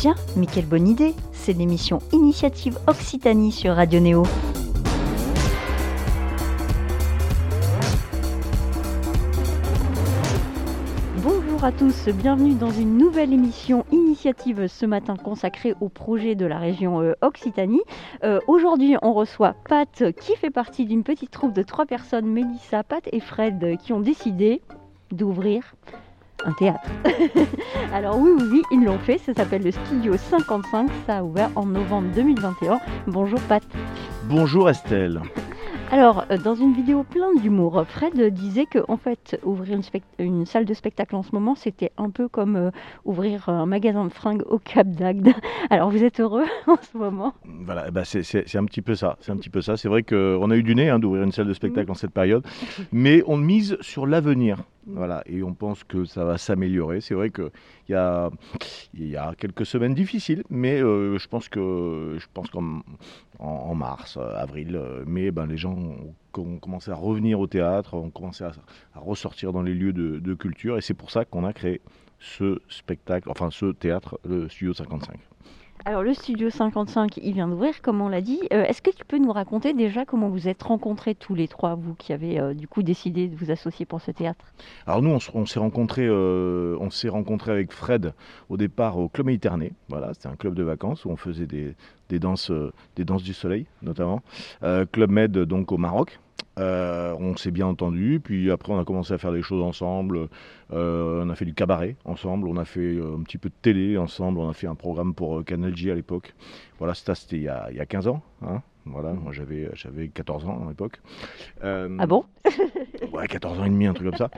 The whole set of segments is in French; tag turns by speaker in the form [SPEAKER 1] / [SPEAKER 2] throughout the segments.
[SPEAKER 1] Tiens, mais quelle bonne idée C'est l'émission Initiative Occitanie sur Radio Néo. Bonjour à tous, bienvenue dans une nouvelle émission initiative ce matin consacrée au projet de la région euh, Occitanie. Euh, Aujourd'hui, on reçoit Pat qui fait partie d'une petite troupe de trois personnes, Mélissa, Pat et Fred, qui ont décidé d'ouvrir un théâtre. Alors oui, oui, oui, ils l'ont fait, ça s'appelle le Studio 55, ça a ouvert en novembre 2021. Bonjour Pat.
[SPEAKER 2] Bonjour Estelle.
[SPEAKER 1] Alors, euh, dans une vidéo pleine d'humour, Fred disait que en fait, ouvrir une, salle de spectacle en ce moment, c'était un peu comme euh, ouvrir un magasin de fringues au Cap d'Agde. Alors, vous êtes heureux en ce moment?
[SPEAKER 2] Voilà, eh ben, c'est un petit peu ça. C'est un petit peu ça. C'est vrai qu'on a eu du nez hein, d'ouvrir une salle de spectacle en cette période, mais on mise sur l'avenir. Voilà, et on pense que ça va s'améliorer. C'est vrai qu'il y a, y a quelques semaines difficiles, mais euh, je pense que je qu'en en, en mars, euh, avril, euh, mai, ben, les gens ont, commencé à revenir au théâtre, ont commencé à, à ressortir dans les lieux de, de culture, et c'est pour ça qu'on a créé ce spectacle, enfin ce théâtre, le Studio 55.
[SPEAKER 1] Alors, le Studio 55, il vient d'ouvrir, comme on l'a dit. Euh, Est-ce que tu peux nous raconter déjà comment vous êtes rencontrés tous les trois, vous qui avez euh, du coup décidé de vous associer pour ce théâtre?
[SPEAKER 2] Alors nous, on, s'est rencontrés, euh, on s'est rencontré avec Fred au départ au Club Méditerranée. Voilà, c'était un club de vacances où on faisait des, des danses, des danses du soleil notamment. Club Med donc au Maroc. Euh, on s'est bien entendu, puis après on a commencé à faire des choses ensemble. Euh, on a fait du cabaret ensemble, on a fait euh, un petit peu de télé ensemble, on a fait un programme pour Canal J à l'époque. Voilà, ça c'était il, y a- il y a 15 ans. hein. Voilà, moi j'avais j'avais 14 ans à l'époque. Euh,
[SPEAKER 1] Ah bon?
[SPEAKER 2] Ouais, 14 ans et demi, un truc comme ça.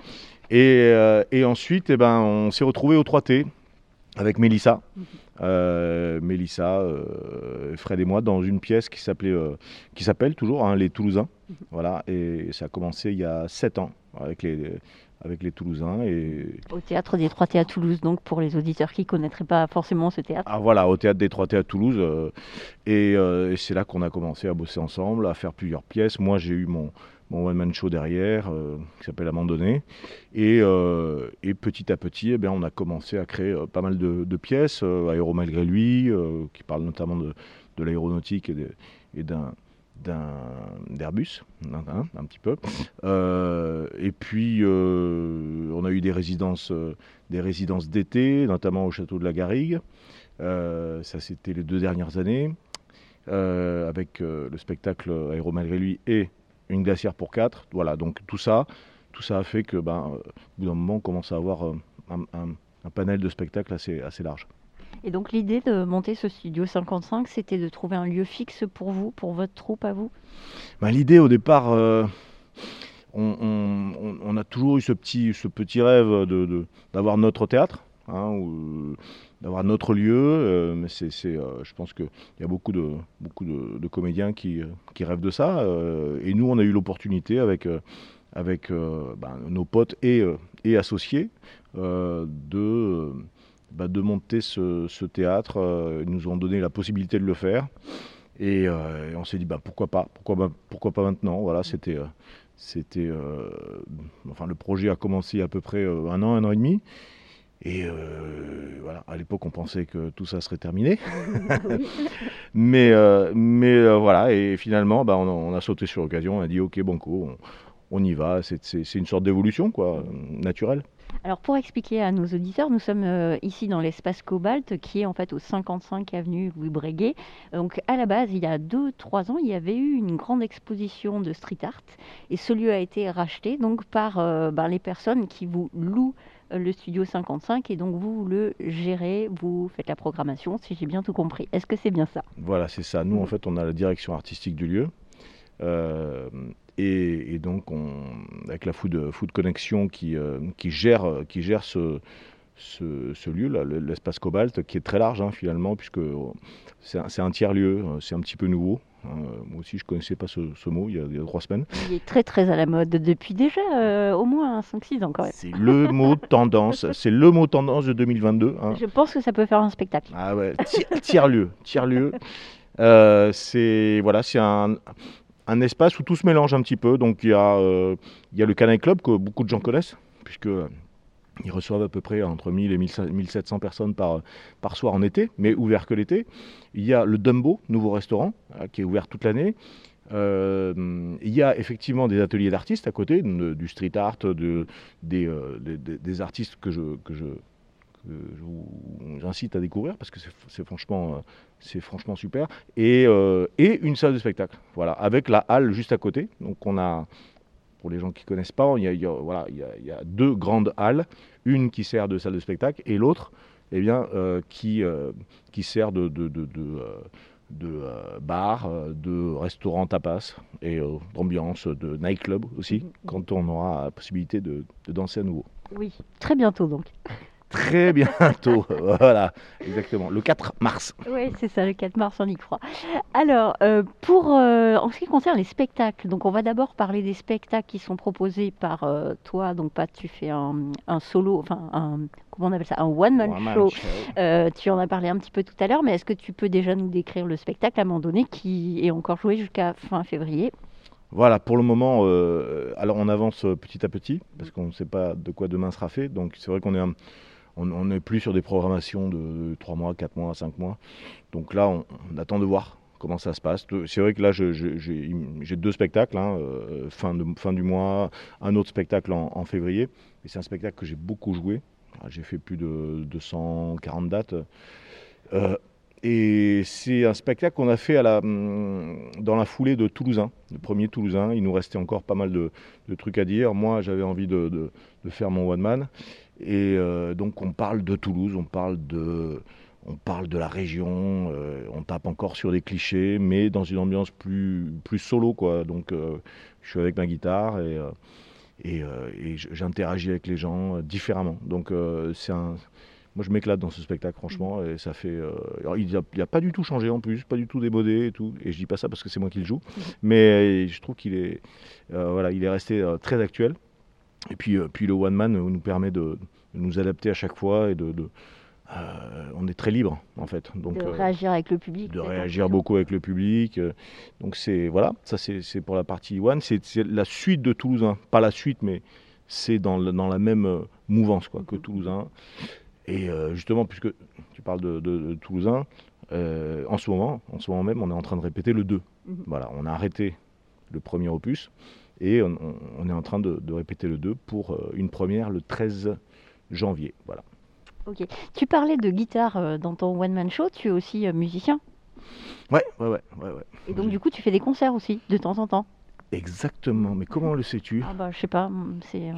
[SPEAKER 2] Et, et ensuite, eh ben, on s'est retrouvé au 3T avec Mélissa. Euh, Mélissa, euh, Fred et moi, dans une pièce qui s'appelait, euh, qui s'appelle toujours hein, Les Toulousains. Voilà, et ça a commencé il y a 7 ans avec les, avec les Toulousains. Et
[SPEAKER 1] Au théâtre des Trois T à Toulouse, donc pour les auditeurs qui ne connaîtraient pas forcément ce théâtre.
[SPEAKER 2] ah, voilà, au théâtre des 3T à Toulouse. euh, et euh, et c'est là qu'on a commencé à bosser ensemble, à faire plusieurs pièces. Moi, j'ai eu mon, mon one-man show derrière, euh, qui s'appelle Amandonné. Et, et petit à petit, eh bien, on a commencé à créer pas mal de, de pièces, Aéro malgré lui, qui parle notamment de, de l'aéronautique et, d'un d'Airbus, hein, un petit peu. Euh, et puis, euh, on a eu des résidences, euh, des résidences d'été, notamment au château de la Garrigue. Ça, c'était les deux dernières années, avec le spectacle Aéro malgré lui et une glacière pour quatre. Voilà, donc tout ça, tout ça a fait que, ben, au bout d'un moment, on commence à avoir un, un- un panel de spectacles assez large.
[SPEAKER 1] Et donc l'idée de monter ce Studio 55, c'était de trouver un lieu fixe pour vous, pour votre troupe à vous?
[SPEAKER 2] Ben, L'idée au départ, euh, on, a toujours eu ce petit, ce petit rêve de- de- d'avoir notre théâtre, hein, ou, d'avoir notre lieu. euh, mais c'est, euh, je pense qu'il y a beaucoup de, beaucoup de, de comédiens qui, euh, qui rêvent de ça. euh, et nous, on a eu l'opportunité avec, euh, avec euh, ben, nos potes et, euh, et associés euh, de, ben, de monter ce, théâtre. euh, ils nous ont donné la possibilité de le faire. Et, euh, on s'est dit bah, pourquoi pas, pourquoi, pas- maintenant. Voilà, c'était, euh, c'était, enfin le projet a commencé à peu près un an, un an et demi. Et voilà, à l'époque on pensait que tout ça serait terminé, mais mais voilà et finalement bah, on, a, on a sauté sur l'occasion, on a dit ok banco, on, on y va. C'est, une sorte d'évolution quoi, naturelle.
[SPEAKER 1] Alors pour expliquer à nos auditeurs, nous sommes euh, ici dans l'espace Cobalt qui est en fait au 55 avenue Louis Breguet. Donc à la base, il y a 2-3 ans, il y avait eu une grande exposition de street art et ce lieu a été racheté donc par euh, ben, les personnes qui vous louent euh, le studio 55 et donc vous le gérez, vous faites la programmation si j'ai bien tout compris. Est-ce que c'est bien ça?
[SPEAKER 2] Voilà, c'est ça. Nous, en fait, on a la direction artistique du lieu. Euh, et, et donc, on, avec la Food, Food Connection qui, euh, qui gère, qui gère ce, ce, ce lieu, l'espace Cobalt, qui est très large hein, finalement, puisque c'est un, c'est un tiers-lieu, euh, c'est un petit peu nouveau. hein. Moi aussi, je ne connaissais pas ce, ce mot il y, a, il y a trois semaines.
[SPEAKER 1] Il est très très à la mode depuis déjà euh, au moins 5-6 ans quand même.
[SPEAKER 2] C'est le mot tendance, c'est le mot tendance de 2022. hein.
[SPEAKER 1] Je pense que ça peut faire un spectacle.
[SPEAKER 2] Ah ouais, ti- tiers-lieu, tiers-lieu. Euh, c'est voilà, c'est un, un espace où tout se mélange un petit peu. Donc il y a, euh, le Canaille Club que beaucoup de gens connaissent, puisque euh, Ils reçoivent à peu près entre 1000 et 1700 personnes par, soir en été, mais ouvert que l'été. Il y a le Dumbo, nouveau restaurant, qui est ouvert toute l'année. Euh, il y a effectivement des ateliers d'artistes à côté, du street art, de, des, artistes que je, j'incite à découvrir parce que c'est franchement, c'est franchement super. Et, et, une salle de spectacle, voilà, avec la halle juste à côté. Donc on a, pour les gens qui ne connaissent pas, il y, a, voilà, il, y a, deux grandes halles, une qui sert de salle de spectacle et l'autre eh bien, euh, qui, euh, qui sert de, de, de, de euh, bar, de restaurant tapas et d'ambiance, de nightclub aussi, mm-hmm. quand on aura la possibilité de, danser à nouveau.
[SPEAKER 1] Oui, très bientôt donc
[SPEAKER 2] très bientôt. voilà, exactement. Le 4 mars.
[SPEAKER 1] Oui, c'est ça, le 4 mars, on y croit. Alors, euh, pour, euh, en ce qui concerne les spectacles, donc on va d'abord parler des spectacles qui sont proposés par euh, toi. Donc, pas tu fais un, solo, enfin, un, comment on appelle ça Un one-man show. tu en as parlé un petit peu tout à l'heure, mais est-ce que tu peux déjà nous décrire le spectacle à un moment donné qui est encore joué jusqu'à fin février?
[SPEAKER 2] Voilà, pour le moment, alors on avance petit à petit, parce qu'on ne sait pas de quoi demain sera fait. Donc c'est vrai qu'on est un, on n'est plus sur des programmations de 3 mois, 4 mois, 5 mois. Donc là, on, attend de voir comment ça se passe. C'est vrai que là, j'ai deux spectacles, hein, euh, fin, du mois, un autre spectacle en, février. Et c'est un spectacle que j'ai beaucoup joué. J'ai fait plus de 240 dates. Euh, et c'est un spectacle qu'on a fait à la, dans la foulée de Toulousain, le premier Toulousain. Il nous restait encore pas mal de, trucs à dire. Moi, j'avais envie de, faire mon one man. Et euh, donc on parle de Toulouse, on parle de, on parle de la région, euh, on tape encore sur des clichés, mais dans une ambiance plus, plus solo. Quoi. Donc euh, je suis avec ma guitare et, et, j'interagis avec les gens différemment. Donc c'est un... Moi, je m'éclate dans ce spectacle, franchement, et ça fait. il n'a a pas du tout changé en plus, pas du tout démodé et tout. Et je dis pas ça parce que c'est moi qui le joue, mais je trouve qu'il est, voilà, il est resté très actuel. Et puis, euh, puis le one man nous permet de, nous adapter à chaque fois et de, euh, on est très libre en fait.
[SPEAKER 1] Donc, de euh, réagir avec le public.
[SPEAKER 2] De réagir beaucoup avec le public. donc c'est voilà, ça c'est pour la partie one. C'est la suite de Toulousain, pas la suite, mais c'est dans, dans, la même mouvance quoi, que mhm. Toulousain. Et justement, puisque tu parles de, de, Toulousain, en ce moment, en ce moment même, on est en train de répéter le 2. Mhm. Voilà, on a arrêté le premier opus et on, est en train de, répéter le 2 pour euh, une première le 13 janvier. Voilà.
[SPEAKER 1] Ok. Tu parlais de guitare euh, dans ton one-man show, tu es aussi euh, musicien
[SPEAKER 2] ouais, ouais, ouais, ouais, ouais.
[SPEAKER 1] Et donc, du coup, tu fais des concerts aussi, de temps en temps
[SPEAKER 2] Exactement, mais comment le sais-tu?
[SPEAKER 1] Ah bah je sais pas, c'est.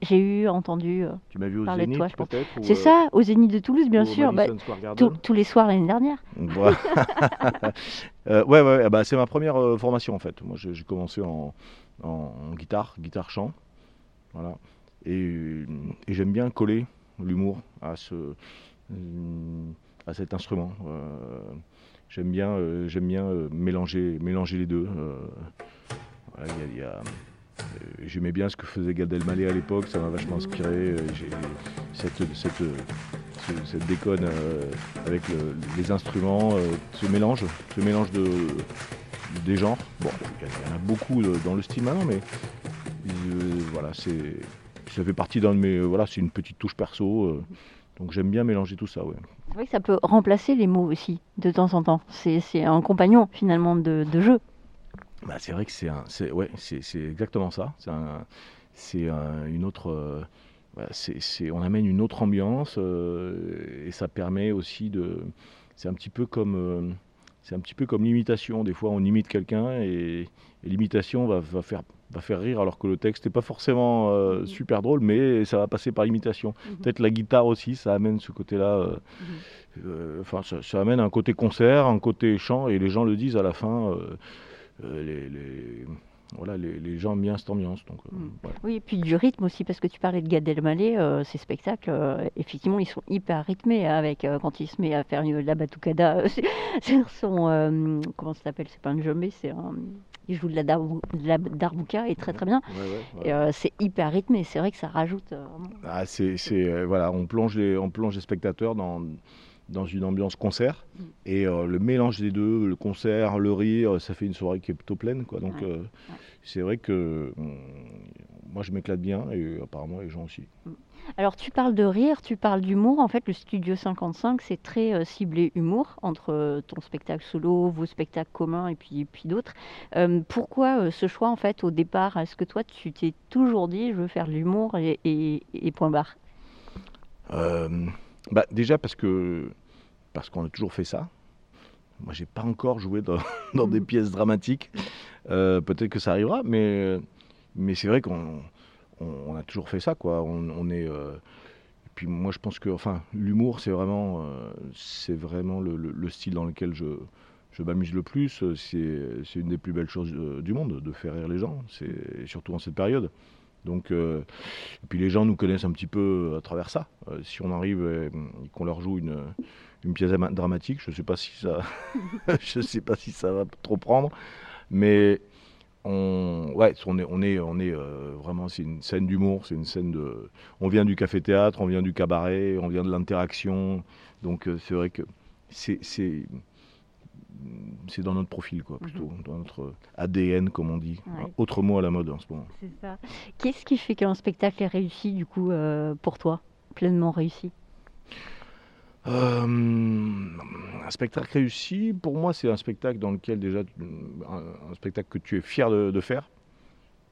[SPEAKER 1] J'ai eu entendu.
[SPEAKER 2] tu m'as vu au Zénith peut-être
[SPEAKER 1] C'est ça, au Zénith de Toulouse bien sûr. Bah, tous les soirs l'année dernière.
[SPEAKER 2] ouais ouais, ouais bah, c'est ma première formation en fait. Moi j'ai commencé en, en, guitare, guitare-chant. Et, j'aime bien coller l'humour à, ce, à cet instrument. Euh, j'aime bien, euh, euh, mélanger, les deux. J'aimais bien ce que faisait Gad Elmaleh à l'époque, ça m'a vachement inspiré. Cette, déconne avec les instruments, ce mélange, ce mélange de, des genres. Bon, il y, en a beaucoup euh, dans le style maintenant, mais euh, voilà, c'est ça fait partie d'un de mes. Voilà, c'est une petite touche perso. Euh, donc j'aime bien mélanger tout ça, ouais.
[SPEAKER 1] C'est vrai que ça peut remplacer les mots aussi, de temps en temps. C'est un compagnon finalement de, jeu.
[SPEAKER 2] Bah, c'est vrai que c'est c'est ouais, c'est exactement ça. C'est une autre, c'est on amène une autre ambiance et ça permet aussi de, c'est un petit peu comme, c'est un petit peu comme l'imitation. Des fois, on imite quelqu'un et, l'imitation va, faire, va faire rire alors que le texte n'est pas forcément euh, mhm. super drôle, mais ça va passer par l'imitation. Mhm. Peut-être la guitare aussi, ça amène ce côté-là. Euh, mhm. euh, enfin, ça, amène un côté concert, un côté chant, et les gens le disent à la fin. les, voilà, les, gens aiment bien cette ambiance. Donc,
[SPEAKER 1] euh, mm. Oui, et puis du rythme aussi, parce que tu parlais de Gad Elmaleh, euh, ces spectacles, euh, effectivement, ils sont hyper rythmés avec quand il se met à faire la batucada sur son comment ça s'appelle C'est pas un jambé, c'est un il joue de la, darbuka et très très bien. Et c'est hyper rythmé. C'est vrai que ça rajoute.
[SPEAKER 2] Ah, c'est voilà, on plonge les on plonge les spectateurs dans dans une ambiance concert. Mm. Et euh, le mélange des deux, le concert, le rire, ça fait une soirée qui est plutôt pleine. Quoi. Donc euh, c'est vrai que moi je m'éclate bien et apparemment les gens aussi.
[SPEAKER 1] Alors tu parles de rire, tu parles d'humour. En fait, le Studio 55, c'est très euh, ciblé humour entre ton spectacle solo, vos spectacles communs et puis, puis d'autres. Pourquoi ce choix en fait au départ? Est-ce que toi tu t'es toujours dit je veux faire de l'humour et, et, point barre?
[SPEAKER 2] Bah, Déjà parce que parce qu'on a toujours fait ça. Moi, j'ai pas encore joué dans, dans des mmh. pièces dramatiques. Peut-être que ça arrivera, mais, mais c'est vrai qu'on on, a toujours fait ça, quoi. On, est. Euh, et puis moi, je pense que, enfin, l'humour, c'est vraiment, euh, c'est vraiment le, style dans lequel je, je m'amuse le plus. C'est une des plus belles choses euh, du monde, de faire rire les gens. Surtout en cette période. Donc, et puis les gens nous connaissent un petit peu à travers ça. si on arrive et, qu'on leur joue une, une pièce dramatique, je ne sais pas si ça, je sais pas si ça va trop prendre, mais on, ouais, on est, on est, on est euh, vraiment, c'est une scène d'humour, c'est une scène de. On vient du café-théâtre, on vient du cabaret, on vient de l'interaction. Donc euh, c'est vrai que c'est, c'est, dans notre profil, quoi, plutôt, mhm. dans notre ADN, comme on dit. Autre mot à la mode en ce moment.
[SPEAKER 1] C'est ça. Qu'est-ce qui fait qu'un spectacle est réussi, du coup, euh, pour toi Pleinement réussi?
[SPEAKER 2] Euh, un spectacle réussi, pour moi, c'est un spectacle dans lequel déjà, un, spectacle que tu es fier de, faire,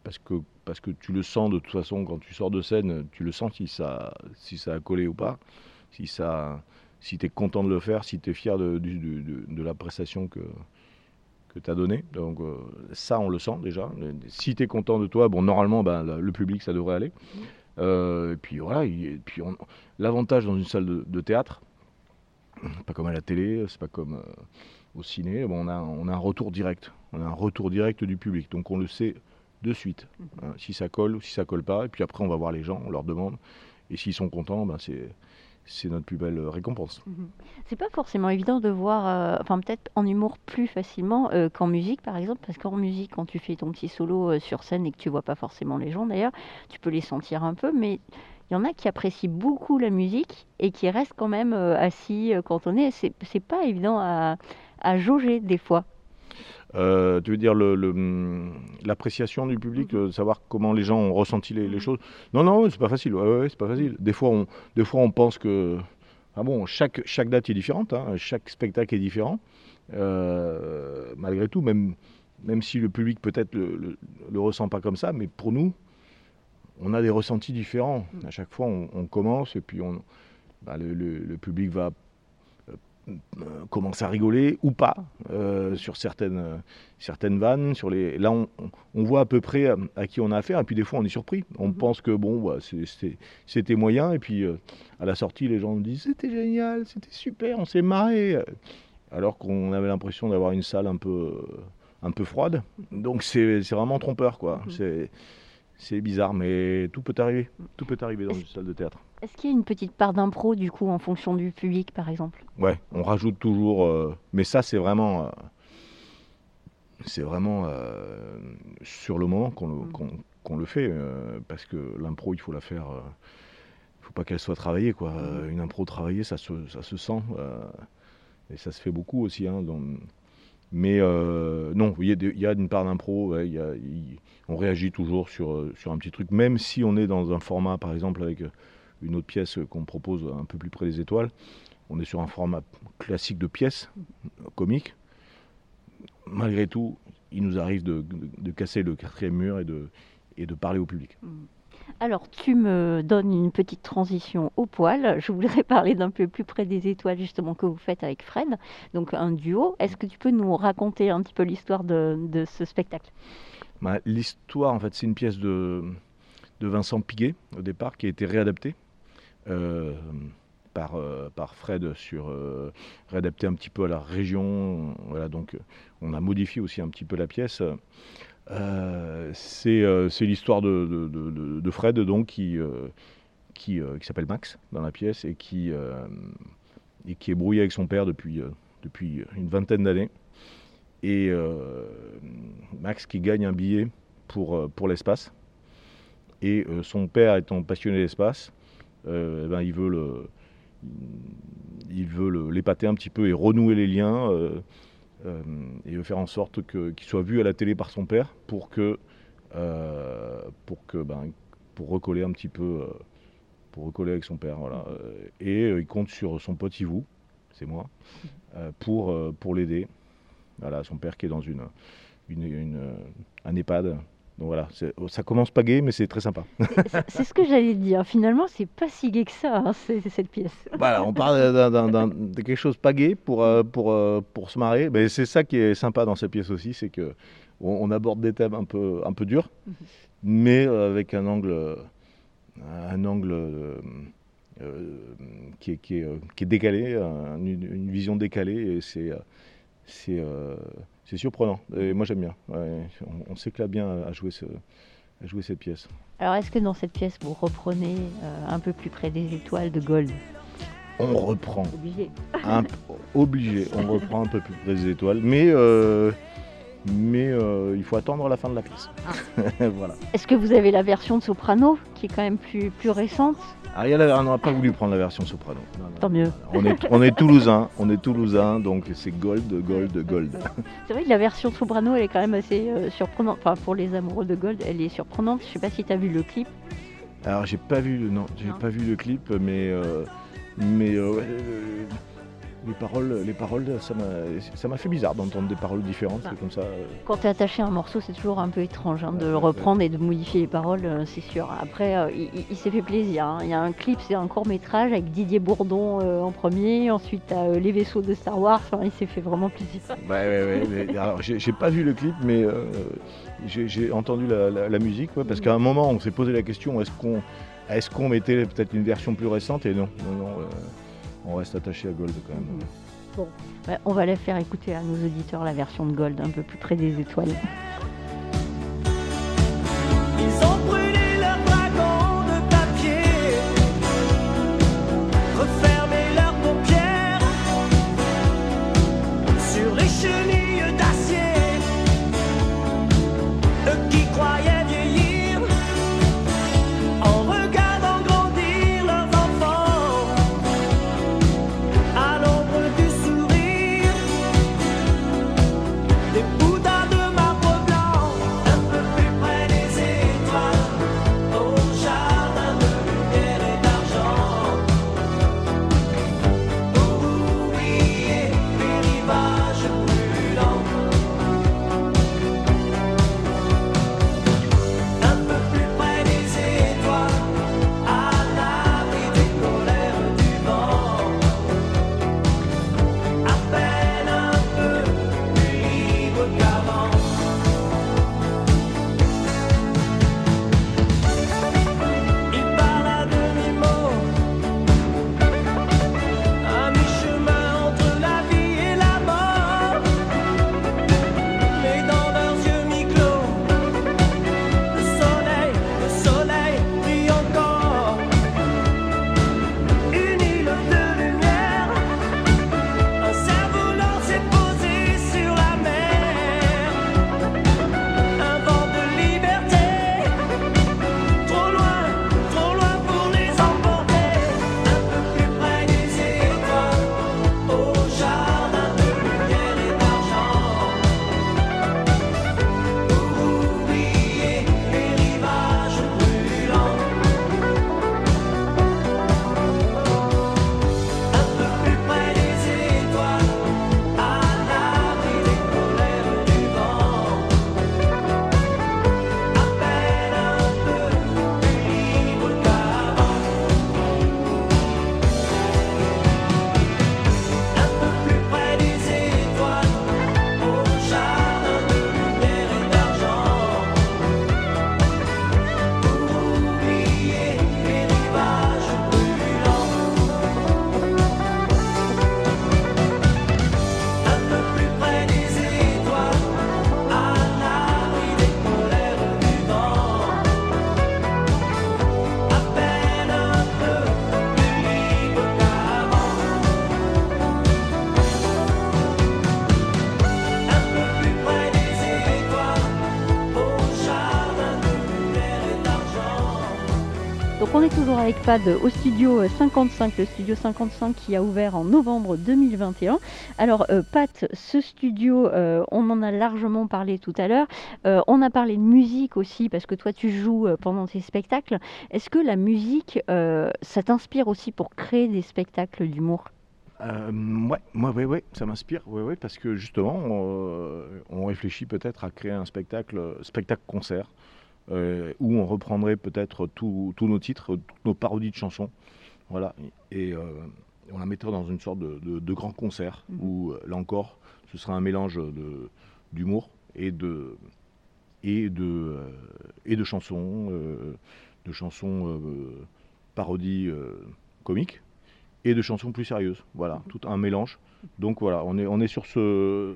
[SPEAKER 2] parce que, parce que tu le sens de toute façon quand tu sors de scène, tu le sens si ça, si ça a collé ou pas, si, ça, si tu es content de le faire, si tu es fier de, la prestation que, que tu as donnée. Donc euh, ça, on le sent déjà. Si tu es content de toi, bon, normalement, ben, le public, ça devrait aller. Euh, et puis voilà, et puis l'avantage dans une salle de théâtre, pas comme à la télé, c'est pas comme euh, au ciné. On, a, un retour direct. On a un retour direct du public. Donc on le sait de suite. Hein, si ça colle ou si ça colle pas. Et puis après, on va voir les gens, on leur demande. Et s'ils sont contents, ben c'est c'est notre plus belle récompense.
[SPEAKER 1] Mhm. C'est pas forcément évident de voir, euh, enfin peut-être en humour plus facilement euh, qu'en musique par exemple, parce qu'en musique, quand tu fais ton petit solo sur scène et que tu vois pas forcément les gens d'ailleurs, tu peux les sentir un peu, mais il y en a qui apprécient beaucoup la musique et qui restent quand même euh, assis euh, est. C'est pas évident à, jauger des fois.
[SPEAKER 2] Euh, tu veux dire hum, l'appréciation du public, mhm. savoir comment les gens ont ressenti les, mhm. choses? Non, non, c'est pas facile. Ouais, c'est pas facile. Des fois, on, des fois, on pense que ah bon, chaque, chaque date est différente, hein. chaque spectacle est différent. malgré tout, même, même si le public peut-être le, le, le, ressent pas comme ça, mais pour nous, on a des ressentis différents. Mm. À chaque fois, on, commence et puis on, bah, le, public va euh, commencer à rigoler ou pas euh, sur certaines, certaines vannes. Sur les... Là, on, voit à peu près à, qui on a affaire et puis des fois, on est surpris. On mm-hmm. pense que bon, bah, c'était moyen et puis euh, à la sortie, les gens nous disent c'était génial, c'était super, on s'est marré. Alors qu'on avait l'impression d'avoir une salle un peu, un peu froide. Donc c'est vraiment trompeur, quoi. Mm-hmm. C'est c'est bizarre, mais tout peut arriver. Tout peut arriver dans une salle de théâtre.
[SPEAKER 1] Est-ce qu'il y a une petite part d'impro, du coup, en fonction du public, par exemple?
[SPEAKER 2] Ouais, on rajoute toujours. Euh, mais ça, c'est vraiment. Euh, c'est vraiment euh, sur le moment qu'on le, mm. le, fait. parce que l'impro, il faut la faire. Il faut pas qu'elle soit travaillée, quoi. Mm. Une impro travaillée, ça se, ça se sent. et ça se fait beaucoup aussi. Hein, mais non, il y, a une part d'impro. On réagit toujours sur, euh, sur un petit truc, même si on est dans un format, par exemple, avec euh, une autre pièce qu'on propose un peu plus près des étoiles. On est sur un format classique de pièce, comique. Malgré tout, il nous arrive de, casser le quatrième mur et de, et de parler au public. Mm.
[SPEAKER 1] Alors, tu me donnes une petite transition au poil. Je voudrais parler d'un peu plus près des étoiles, justement, que vous faites avec Fred, donc un duo. Est-ce que tu peux nous raconter un petit peu l'histoire de, ce spectacle?
[SPEAKER 2] Bah, l'histoire, en fait, c'est une pièce de, Vincent Piguet, au départ, qui a été réadaptée. Euh, par, euh, par Fred sur euh, réadapter un petit peu à la région. Voilà, donc on a modifié aussi un petit peu la pièce. C'est l'histoire de, Fred donc qui, qui, qui s'appelle Max dans la pièce et qui, est brouillé avec son père depuis, une vingtaine d'années et euh, Max qui gagne un billet pour, euh, l'espace. Et euh, son père étant passionné d'espace, eh ben, il veut l'épater un petit peu et renouer les liens. et faire en sorte qu'il soit vu à la télé par son père pour que euh, pour que ben, pour recoller un petit peu, euh, pour recoller avec son père, voilà. Et euh, il compte sur son pote Yvou, c'est moi, euh, pour, euh, pour l'aider. Voilà, son père qui est dans une, une, une, euh, un EHPAD. Donc voilà, c'est- ça commence pas gay, mais c'est très sympa.
[SPEAKER 1] C'est- ce que j'allais dire. Finalement, c'est pas si gai que ça, hein, cette pièce.
[SPEAKER 2] Voilà, on parle de quelque chose pas gay pour, euh, pour, euh, pour se marrer. Mais c'est ça qui est sympa dans cette pièce aussi, c'est que on, on aborde des thèmes un peu, un peu durs,
[SPEAKER 1] Mhm.
[SPEAKER 2] mais euh, avec un angle, un angle euh, euh, qui, est, qui, est, qui est décalé, un- une, une vision décalée, et c'est euh, c'est surprenant. Et moi j'aime bien. Ouais, on on s'éclate bien à jouer, ce, à jouer cette pièce.
[SPEAKER 1] Alors, est-ce que dans cette pièce, vous reprenez euh, un peu plus près des étoiles de Gold?
[SPEAKER 2] On reprend.
[SPEAKER 1] Obligé.
[SPEAKER 2] un obligé, on reprend un peu plus près des étoiles, mais, euh, mais euh, il faut attendre la fin de la pièce. voilà.
[SPEAKER 1] Est-ce que vous avez la version de soprano, qui est quand même plus, plus récente?
[SPEAKER 2] Ariel, on n'a pas voulu prendre la version soprano. Non, non.
[SPEAKER 1] Tant mieux.
[SPEAKER 2] On est, on est toulousain, on est toulousain, donc c'est gold, gold, gold.
[SPEAKER 1] C'est vrai que la version soprano, elle est quand même assez euh, surprenante. Enfin, pour les amoureux de Gold, elle est surprenante. Je sais pas si tu as vu le clip.
[SPEAKER 2] Alors j'ai pas vu, le- non, j'ai pas vu le clip, mais, euh, mais euh, ouais, euh, les paroles, les paroles, ça m'a, ça m'a fait bizarre d'entendre des paroles différentes,
[SPEAKER 1] Ah.
[SPEAKER 2] c'est comme ça. euh.
[SPEAKER 1] Quand tu es attaché à un morceau, c'est toujours un peu étrange hein, de le reprendre et de modifier les paroles, euh, c'est sûr. Après, euh, il, s'est fait plaisir. hein. Il y a un clip, c'est un court métrage avec Didier Bourdon euh, en premier. Ensuite, euh, les vaisseaux de Star Wars. Il s'est fait vraiment plaisir.
[SPEAKER 2] Ouais, ouais, ouais. mais alors, j'ai pas vu le clip, mais j'ai entendu la, la- la musique, ouais, parce qu'à un moment, on s'est posé la question est-ce qu'on est qu'on mettait peut-être une version plus récente Et non, non, non, on reste attaché à Gold quand même.
[SPEAKER 1] Ouais, on va la faire écouter à nos auditeurs la version de Gold, un peu plus près des étoiles. Au studio 55, le studio 55 qui a ouvert en novembre 2021. Alors euh, Pat, ce studio, euh, on en a largement parlé tout à l'heure. Euh, on a parlé de musique aussi parce que toi tu joues pendant tes spectacles. Est-ce que la musique, ça t'inspire aussi pour créer des spectacles d'humour?
[SPEAKER 2] Euh, ouais, moi, ouais, ouais, ça m'inspire, ouais, ouais, parce que justement, on, réfléchit peut-être à créer un spectacle, spectacle-concert, euh, où on reprendrait peut-être tous nos titres, toutes nos parodies de chansons, voilà, et euh, on la mettrait dans une sorte de, de- de grand concert,
[SPEAKER 1] Mhm.
[SPEAKER 2] où euh, là encore, ce sera un mélange d'humour et de et de euh, et de chansons, euh, de chansons euh, parodies euh, comiques et de chansons plus sérieuses. Voilà, tout un mélange. Donc voilà, on est, on est sur, ce,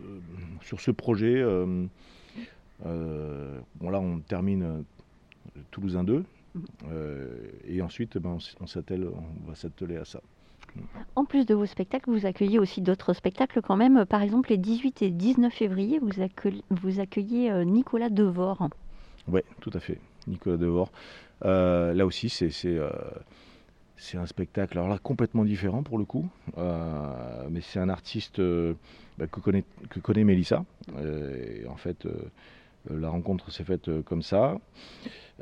[SPEAKER 2] sur ce projet. Euh, bon là, on termine euh, Toulousain 2. euh, et ensuite, ben, on on, va s'atteler à ça.
[SPEAKER 1] En plus de vos spectacles, vous accueillez aussi d'autres spectacles quand même. Par exemple, les 18 et 19 février, vous, accueillez- vous accueillez Nicolas Devor.
[SPEAKER 2] Oui, tout à fait. Nicolas Devor. Euh, là aussi, c'est euh, un spectacle, alors là, complètement différent pour le coup. Euh, mais c'est un artiste bah, que, connaît, que connaît Mélissa. Et en fait, la rencontre s'est faite euh, comme ça.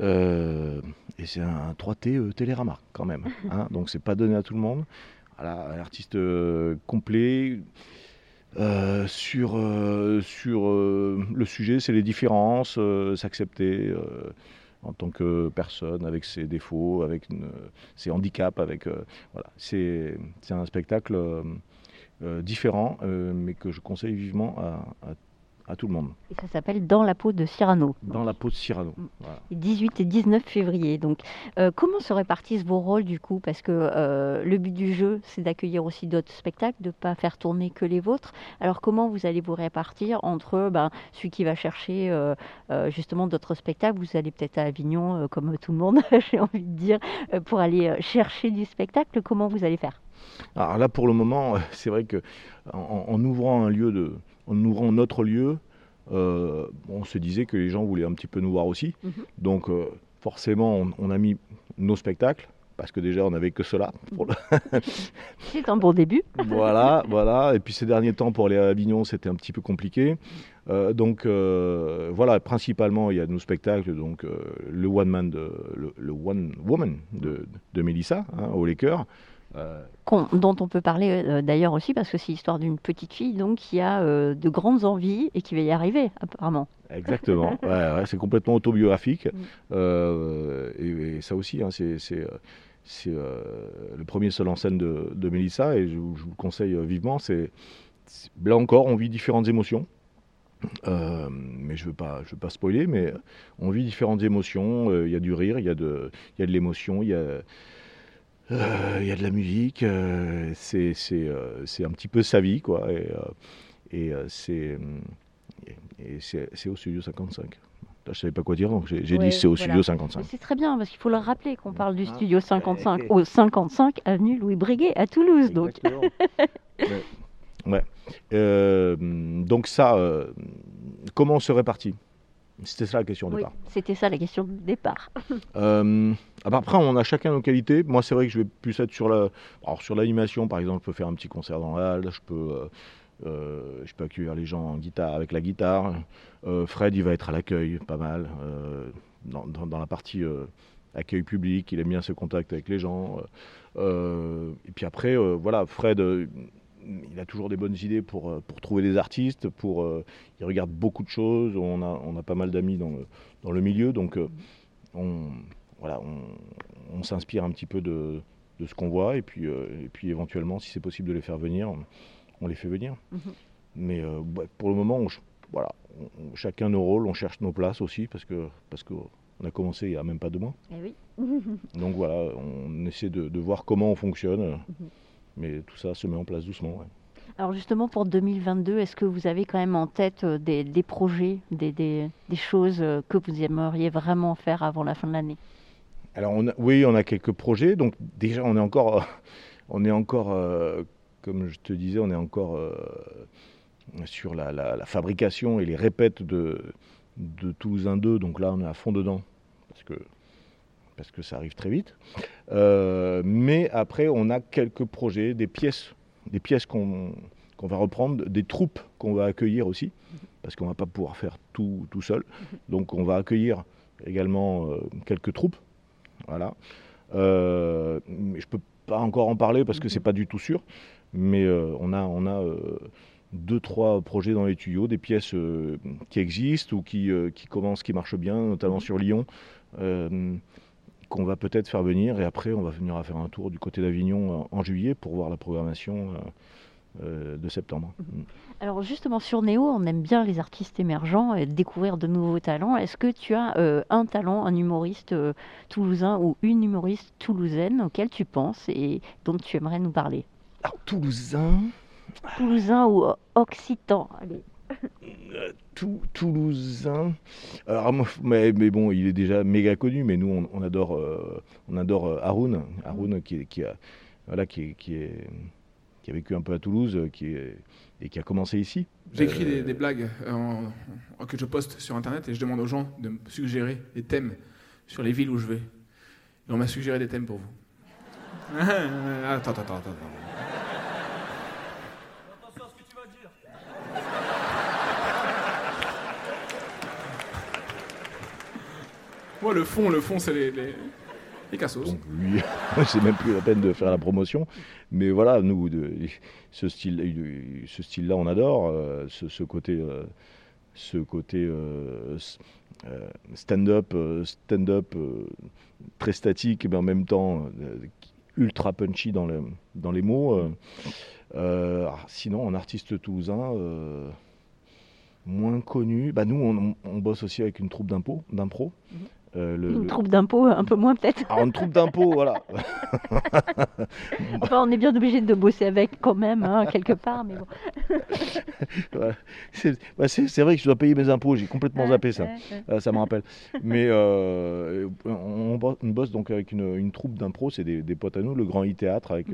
[SPEAKER 2] Euh, et c'est un 3T euh, Télérama quand même. hein. donc c'est pas donné à tout le monde. Voilà, un artiste euh, complet. Euh, sur euh, sur euh, le sujet, c'est les différences, euh, s'accepter euh, en tant que personne, avec ses défauts, avec une- ses handicaps, avec euh, voilà. C'est c'est un spectacle euh, euh, différent, euh, mais que je conseille vivement à, à- à tout le monde.
[SPEAKER 1] Et ça s'appelle Dans la peau de Cyrano.
[SPEAKER 2] Dans la peau de Cyrano.
[SPEAKER 1] Mm.
[SPEAKER 2] Voilà.
[SPEAKER 1] Les 18 et 19 février. Donc, euh, comment se répartissent vos rôles du coup? Parce que euh, le but du jeu, c'est d'accueillir aussi d'autres spectacles, de ne pas faire tourner que les vôtres. Alors, comment vous allez vous répartir entre ben, celui qui va chercher euh, justement d'autres spectacles? Vous allez peut-être à Avignon, comme tout le monde, j'ai envie de dire, pour aller chercher du spectacle. Comment vous allez faire?
[SPEAKER 2] Alors là, pour le moment, c'est vrai que en, en ouvrant un lieu de, en ouvrant notre lieu, euh, on se disait que les gens voulaient un petit peu nous voir aussi.
[SPEAKER 1] Mhm.
[SPEAKER 2] Donc euh, forcément, on, on a mis nos spectacles parce que déjà on n'avait que cela. Pour le-
[SPEAKER 1] C'est un bon début.
[SPEAKER 2] voilà, voilà. Et puis ces derniers temps, pour aller à Avignon, c'était un petit peu compliqué. Euh, donc voilà, principalement, il y a nos spectacles, donc le one man, de, le, le one woman de, de Mélissa, hein, au Laker.
[SPEAKER 1] Dont on peut parler euh, d'ailleurs aussi parce que c'est l'histoire d'une petite fille donc qui a euh, de grandes envies et qui va y arriver apparemment.
[SPEAKER 2] Exactement, ouais, ouais, c'est complètement autobiographique. Euh, et, et ça aussi, hein, c'est le premier seul en scène de, de Mélissa, et je, vous je vous le conseille vivement. C'est Là encore, on vit différentes émotions. Euh, mais je ne veux, pas- je veux pas spoiler, mais on vit différentes émotions. Euh, Il y a du rire, il y a de, il y a de l'émotion, il y a, euh, il y a de la musique. euh, c'est c'est, euh, c'est un petit peu sa vie, quoi. Et, euh, et euh, c'est et c'est c'est au studio 55. Là, je savais pas quoi dire, donc j'ai j'ai
[SPEAKER 1] Ouais,
[SPEAKER 2] dit c'est au
[SPEAKER 1] voilà.
[SPEAKER 2] studio 55.
[SPEAKER 1] Mais C'est très bien parce qu'il faut le rappeler qu'on parle du
[SPEAKER 2] Ah.
[SPEAKER 1] studio 55 au 55 avenue Louis Breguet à Toulouse. Donc
[SPEAKER 2] ouais. Ouais. Euh, donc ça, euh, comment on se répartit? C'était ça la question
[SPEAKER 1] oui,
[SPEAKER 2] départ.
[SPEAKER 1] c'était ça la question de départ.
[SPEAKER 2] Euh, ah bah après, on a chacun nos qualités. Moi, c'est vrai que je vais plus être sur la, alors sur l'animation, par exemple, je peux faire un petit concert dans la halle, je peux, euh, euh, je peux accueillir les gens en guitare avec la guitare. Euh, Fred, il va être à l'accueil, pas mal, dans, dans- dans la partie accueil public. Il aime bien ce contact avec les gens. Et puis après, voilà, Fred. Il a toujours des bonnes idées pour, euh, pour trouver des artistes, pour, euh, il regarde beaucoup de choses, on a, on a pas mal d'amis dans le, dans le milieu, donc euh, on, voilà, on, on s'inspire un petit peu de, de ce qu'on voit et puis, euh, et puis éventuellement, si c'est possible de les faire venir, on, on les fait venir.
[SPEAKER 1] Mhm.
[SPEAKER 2] Mais bah, pour le moment, on voilà, chacun nos rôles, on cherche nos places aussi parce que parce que on a commencé il n'y a même pas deux mois.
[SPEAKER 1] Eh oui.
[SPEAKER 2] Donc voilà, on essaie de, de voir comment on fonctionne,
[SPEAKER 1] Mhm.
[SPEAKER 2] Mais tout ça se met en place doucement. ouais.
[SPEAKER 1] Alors justement pour 2022, est-ce que vous avez quand même en tête euh, des, des projets, des, des- des choses euh, que vous aimeriez vraiment faire avant la fin de l'année?
[SPEAKER 2] Alors on a- oui, on a quelques projets. Donc déjà, on est encore, on est encore, euh, comme je te disais, on est encore euh, sur la, la- la fabrication et les répètes de, de Toulousain 2. Donc là, on est à fond dedans parce que parce que ça arrive très vite. Euh, mais après, on a quelques projets, des pièces, des pièces qu'on va reprendre, des troupes qu'on va accueillir aussi, parce qu'on va pas pouvoir faire tout tout seul. Donc on va accueillir également euh, quelques troupes. Voilà. Euh, je peux pas encore en parler parce que c'est pas du tout sûr. Mais on a, on a deux, trois projets dans les tuyaux, des pièces qui existent ou qui, qui commencent, qui marchent bien, notamment sur Lyon, qu'on va peut-être faire venir. Et après, on va venir à faire un tour du côté d'Avignon en, en juillet pour voir la programmation euh, euh, de septembre. Mm.
[SPEAKER 1] Alors justement sur Néo, on aime bien les artistes émergents et découvrir de nouveaux talents. Est-ce que tu as euh, un talent, un humoriste euh, toulousain ou une humoriste toulousaine auquel tu penses et dont tu aimerais nous parler?
[SPEAKER 2] Alors, Toulousain,
[SPEAKER 1] Toulousain ou occitan Allez.
[SPEAKER 2] Euh, Tou- Toulousain. Alors, mais, mais bon, il est déjà méga connu, mais nous, on, on adore, euh, on adore euh, Haroun. Haroun qui, a, voilà, qui, qui, est- qui a vécu un peu à Toulouse euh, qui est- et qui a commencé ici.
[SPEAKER 3] J'écris
[SPEAKER 2] Euh,
[SPEAKER 3] des, des blagues euh, que je poste sur internet et je demande aux gens de me suggérer des thèmes sur les villes où je vais. Et on m'a suggéré des thèmes pour vous. attends, attends, attends, attends.
[SPEAKER 4] Attention à ce que tu vas dire.
[SPEAKER 3] Le fond, le fond, c'est les, les, les cassos.
[SPEAKER 2] Donc lui, c'est même plus la peine de faire la promotion. Mais voilà, nous, de, ce style, ce style-là, on adore. euh, ce, ce côté, euh, ce côté euh, euh, stand-up, euh, stand-up euh, très statique, mais en même temps euh, ultra punchy dans, le, dans les mots. euh. Euh, ah, sinon, en artiste toulousain. euh, Moins connu, bah nous on, on bosse aussi avec une troupe d'impro, d'impro.
[SPEAKER 1] Mhm.
[SPEAKER 2] Euh, le-
[SPEAKER 1] Une
[SPEAKER 2] le-
[SPEAKER 1] troupe d'impôts, un peu moins peut-être.
[SPEAKER 2] alors, une troupe d'impôts, voilà.
[SPEAKER 1] Enfin, on est bien obligé de bosser avec quand même, hein, quelque part. Mais bon.
[SPEAKER 2] Voilà. C'est bah, vrai que je dois payer mes impôts, j'ai complètement zappé ça. Ah, ça me rappelle. Mais euh, on, bo- on bosse donc avec une, une troupe d'impro, c'est des, des potes à nous, le Grand I-Théâtre, avec,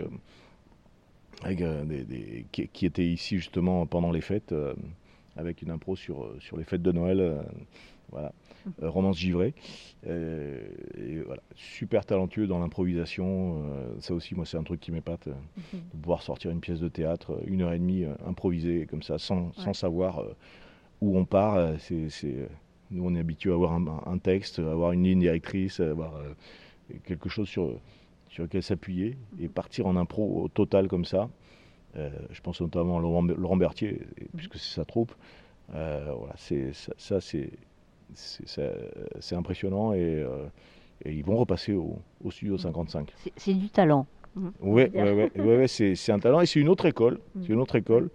[SPEAKER 2] avec, euh, des, des- qui, qui était ici justement pendant les fêtes, avec une impro sur, sur les fêtes de Noël. voilà. Euh, Romance givrée. Euh, et voilà. Super talentueux dans l'improvisation. euh, ça aussi, moi, c'est un truc qui m'épate. euh, de pouvoir sortir une pièce de théâtre, une heure et demie improvisée comme ça, sans, sans savoir où on part. c'est, nous, on est habitué à avoir un, un texte, à avoir une ligne directrice, à avoir euh, quelque chose sur, sur lequel s'appuyer et partir en impro au total comme ça. Euh, je pense notamment à Laurent, Laurent Berthier, et- puisque c'est sa troupe. Euh, voilà, c'est, ça, ça, c'est, c'est, ça- c'est impressionnant et, euh, et ils vont repasser au, au studio 55.
[SPEAKER 1] C'est- C'est du talent.
[SPEAKER 2] Ouais, ouais, ouais, ouais, c'est, un talent et c'est une autre école.
[SPEAKER 1] Mm.
[SPEAKER 2] C'est une autre école.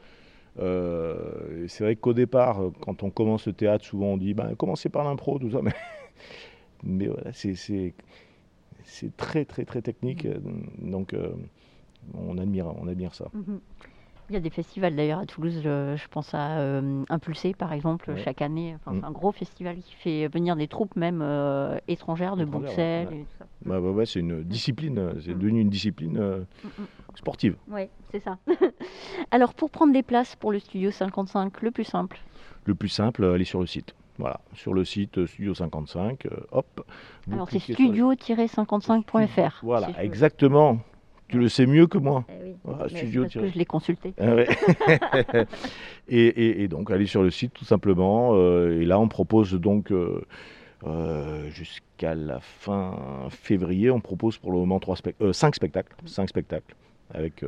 [SPEAKER 2] Euh, c'est vrai qu'au départ, euh, quand on commence le théâtre, souvent on dit ben, commencez par l'impro, tout ça. Mais, mais voilà, c'est, très, très, très technique. euh, Donc euh, on, admire, on admire ça.
[SPEAKER 1] Mhm. Il y a des festivals d'ailleurs à Toulouse, je, je pense à euh, Impulsé par exemple,
[SPEAKER 2] Ouais.
[SPEAKER 1] chaque année. Enfin,
[SPEAKER 2] Mm.
[SPEAKER 1] C'est un gros festival qui fait venir des troupes même euh, étrangères de Bruxelles.
[SPEAKER 2] ouais. Bah, ouais, ouais, c'est une discipline, euh, c'est
[SPEAKER 1] Mm.
[SPEAKER 2] devenu une discipline euh,
[SPEAKER 1] Mm, mm.
[SPEAKER 2] sportive.
[SPEAKER 1] Oui, c'est ça. Alors pour prendre des places pour le studio 55, le plus simple,
[SPEAKER 2] Le plus simple, euh, aller sur le site. Voilà, sur le site euh, Studio 55, euh, hop.
[SPEAKER 1] alors c'est
[SPEAKER 2] cliquez sur le-
[SPEAKER 1] studio-55.fr.
[SPEAKER 2] Voilà,
[SPEAKER 1] si veux.
[SPEAKER 2] Tu le sais mieux que moi.
[SPEAKER 1] Eh oui,
[SPEAKER 2] studio
[SPEAKER 1] parce que je l'ai consulté.
[SPEAKER 2] Ah ouais. et, et- et donc aller sur le site tout simplement. euh, et là on propose donc euh, euh, jusqu'à la fin février, on propose pour le moment trois euh, cinq spectacles, cinq spectacles avec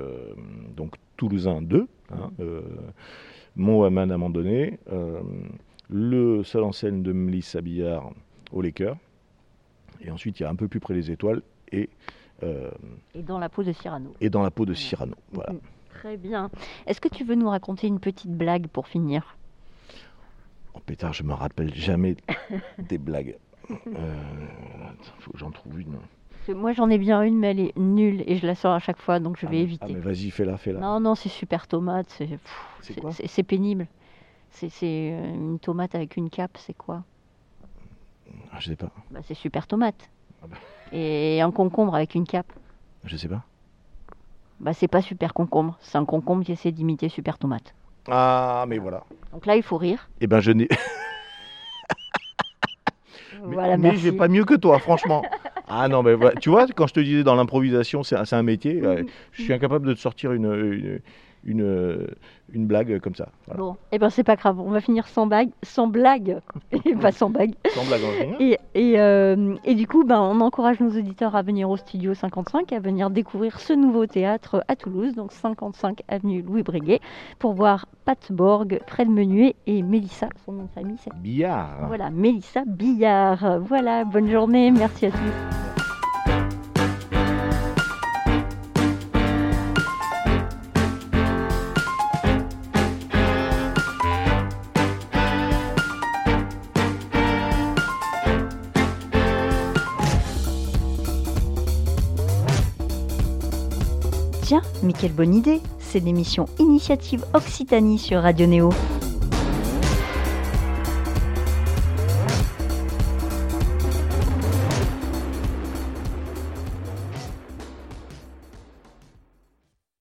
[SPEAKER 2] donc Toulousain 2, hein, euh, Mohamed Amandonné, le seul en scène de Mélissa Billard au Laker, et ensuite il y a un peu plus près les étoiles et,
[SPEAKER 1] Et dans la peau de Cyrano.
[SPEAKER 2] et dans la peau de. Cyrano. Voilà.
[SPEAKER 1] Très bien. Est-ce que tu veux nous raconter une petite blague pour finir?
[SPEAKER 2] Oh pétard, je me rappelle jamais des blagues. Euh, attends, faut que j'en trouve une.
[SPEAKER 1] Moi j'en ai bien une, mais elle est nulle et je la sors à chaque fois, donc je
[SPEAKER 2] Ah,
[SPEAKER 1] vais éviter.
[SPEAKER 2] Ah mais vas-y, fais-la, fais-la.
[SPEAKER 1] Non, non, c'est super tomate. C'est pénible. C'est c'est, euh, une tomate avec une cape, c'est quoi?
[SPEAKER 2] Ah, je sais pas.
[SPEAKER 1] bah, C'est super tomate.
[SPEAKER 2] Ah bah.
[SPEAKER 1] Et un concombre avec une cape
[SPEAKER 2] Je sais pas.
[SPEAKER 1] bah, C'est pas super concombre, c'est un concombre qui essaie d'imiter super tomate.
[SPEAKER 2] Ah, mais voilà.
[SPEAKER 1] Donc là, il faut rire.
[SPEAKER 2] Eh ben, je n'ai. Mais,
[SPEAKER 1] voilà,
[SPEAKER 2] mais j'ai pas mieux que toi, franchement. Ah non, mais voilà, tu vois, quand je te disais dans l'improvisation, c'est un, métier, euh, je suis incapable de te sortir une, une, une, euh, une blague comme ça. Voilà.
[SPEAKER 1] Bon, eh ben c'est pas grave, on va finir sans bague, sans blague, et pas sans bague.
[SPEAKER 2] Sans blague en rien.
[SPEAKER 1] Et, et, euh, et du coup, ben, on encourage nos auditeurs à venir au studio 55, à venir découvrir ce nouveau théâtre à Toulouse, donc 55 avenue Louis Breguet, pour voir Pat Borg, Fred Menuet et Mélissa, son nom de famille, c'est
[SPEAKER 2] Billard.
[SPEAKER 1] voilà, Mélissa Billard. Voilà, bonne journée, merci à tous. Mais quelle bonne idée C'est l'émission Initiative Occitanie sur Radio Néo.